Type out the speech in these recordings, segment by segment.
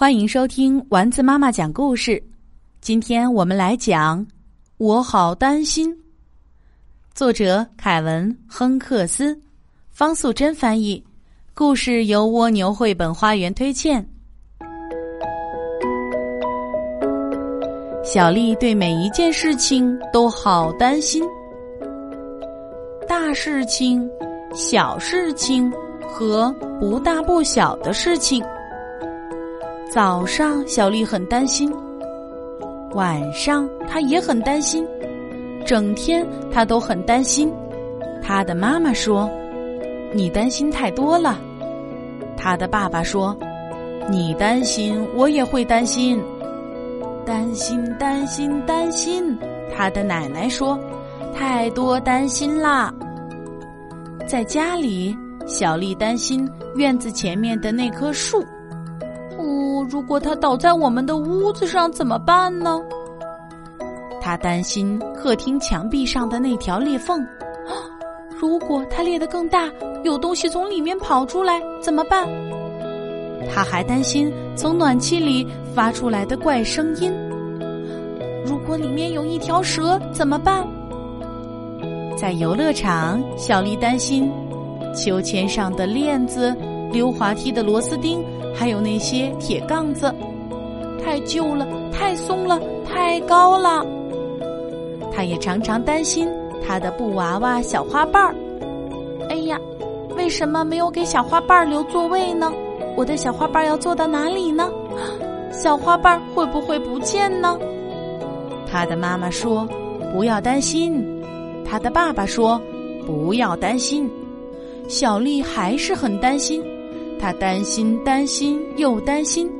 欢迎收听丸子妈妈讲故事。今天我们来讲《我好担心》，作者凯文·亨克斯，方素珍翻译。故事由蜗牛绘本花园推荐。小丽对每一件事情都好担心，大事情、小事情和不大不小的事情。早上，小丽很担心；晚上，她也很担心；整天，她都很担心。她的妈妈说：“你担心太多了。”她的爸爸说：“你担心，我也会担心。”担心，担心，担心。她的奶奶说：“太多担心啦。”在家里，小丽担心院子前面的那棵树。如果它倒在我们的屋子上怎么办呢？他担心客厅墙壁上的那条裂缝，如果它裂得更大，有东西从里面跑出来怎么办？他还担心从暖气里发出来的怪声音。如果里面有一条蛇怎么办？在游乐场，小丽担心秋千上的链子。溜滑梯的螺丝钉，还有那些铁杠子，太旧了，太松了，太高了。他也常常担心他的布娃娃小花瓣儿。哎呀，为什么没有给小花瓣儿留座位呢？我的小花瓣儿要坐到哪里呢？小花瓣儿会不会不见呢？他的妈妈说：“不要担心。”他的爸爸说：“不要担心。”小丽还是很担心。他担心，担心又担心。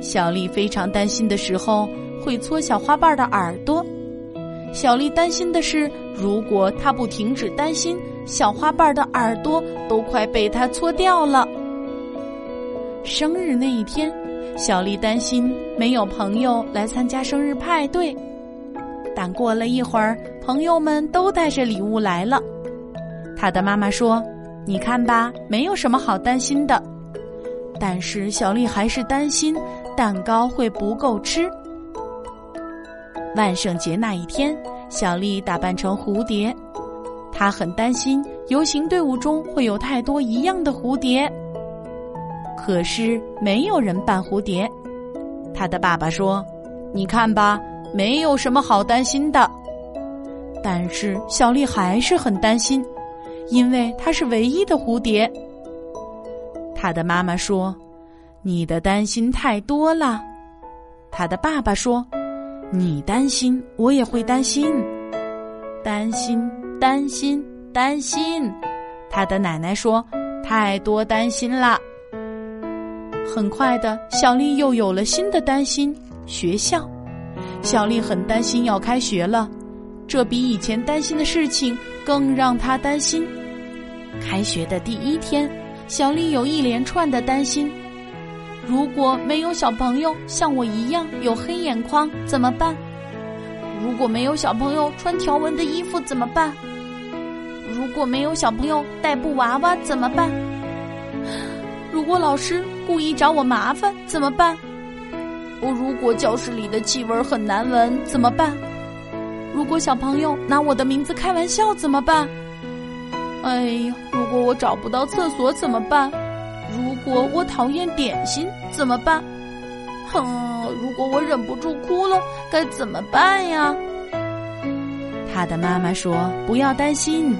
小丽非常担心的时候，会搓小花瓣的耳朵。小丽担心的是，如果她不停止担心，小花瓣的耳朵都快被她搓掉了。生日那一天，小丽担心没有朋友来参加生日派对。但过了一会儿，朋友们都带着礼物来了。她的妈妈说。你看吧，没有什么好担心的。但是小丽还是担心蛋糕会不够吃。万圣节那一天，小丽打扮成蝴蝶，她很担心游行队伍中会有太多一样的蝴蝶。可是没有人扮蝴蝶。她的爸爸说：“你看吧，没有什么好担心的。”但是小丽还是很担心。因为它是唯一的蝴蝶，他的妈妈说：“你的担心太多了。”他的爸爸说：“你担心，我也会担心。”担心，担心，担心。他的奶奶说：“太多担心了。”很快的，小丽又有了新的担心：学校。小丽很担心要开学了。这比以前担心的事情更让他担心。开学的第一天，小丽有一连串的担心：如果没有小朋友像我一样有黑眼眶怎么办？如果没有小朋友穿条纹的衣服怎么办？如果没有小朋友带布娃娃怎么办？如果老师故意找我麻烦怎么办？我如果教室里的气味很难闻怎么办？如果小朋友拿我的名字开玩笑怎么办？哎呀，如果我找不到厕所怎么办？如果我讨厌点心怎么办？哼，如果我忍不住哭了该怎么办呀？他的妈妈说：“不要担心。”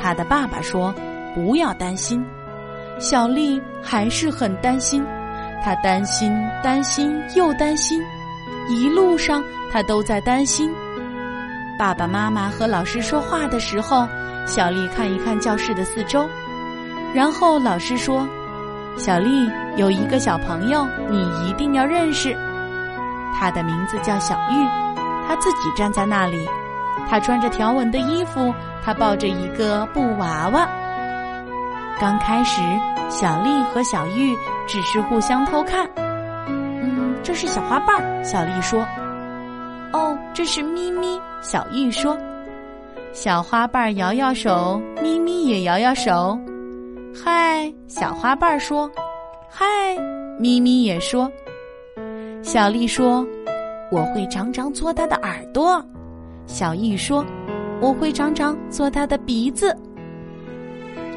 他的爸爸说：“不要担心。”小丽还是很担心，她担心，担心又担心，一路上她都在担心。爸爸妈妈和老师说话的时候，小丽看一看教室的四周，然后老师说：“小丽有一个小朋友，你一定要认识，他的名字叫小玉，他自己站在那里，他穿着条纹的衣服，他抱着一个布娃娃。刚开始，小丽和小玉只是互相偷看。嗯，这是小花瓣。”小丽说。这是咪咪。小玉说：“小花瓣摇摇手，咪咪也摇摇手。”嗨，小花瓣说：“嗨，咪咪也说。小丽说：“我会常常搓它的耳朵。”小玉说：“我会常常搓它的鼻子。”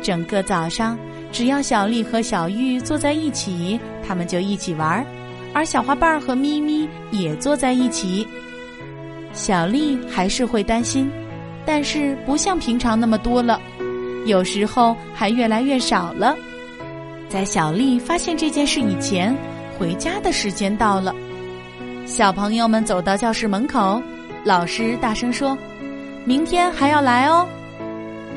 整个早上，只要小丽和小玉坐在一起，他们就一起玩儿而小花瓣和咪咪也坐在一起。小丽还是会担心，但是不像平常那么多了，有时候还越来越少了。在小丽发现这件事以前，回家的时间到了。小朋友们走到教室门口，老师大声说：“明天还要来哦。”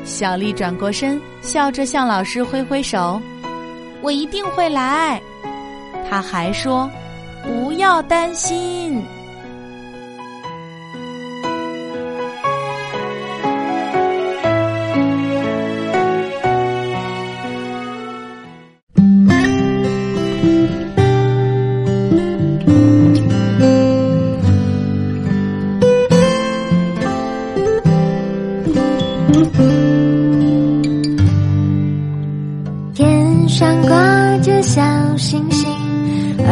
小丽转过身，笑着向老师挥挥手：“我一定会来。”他还说：“不要担心。”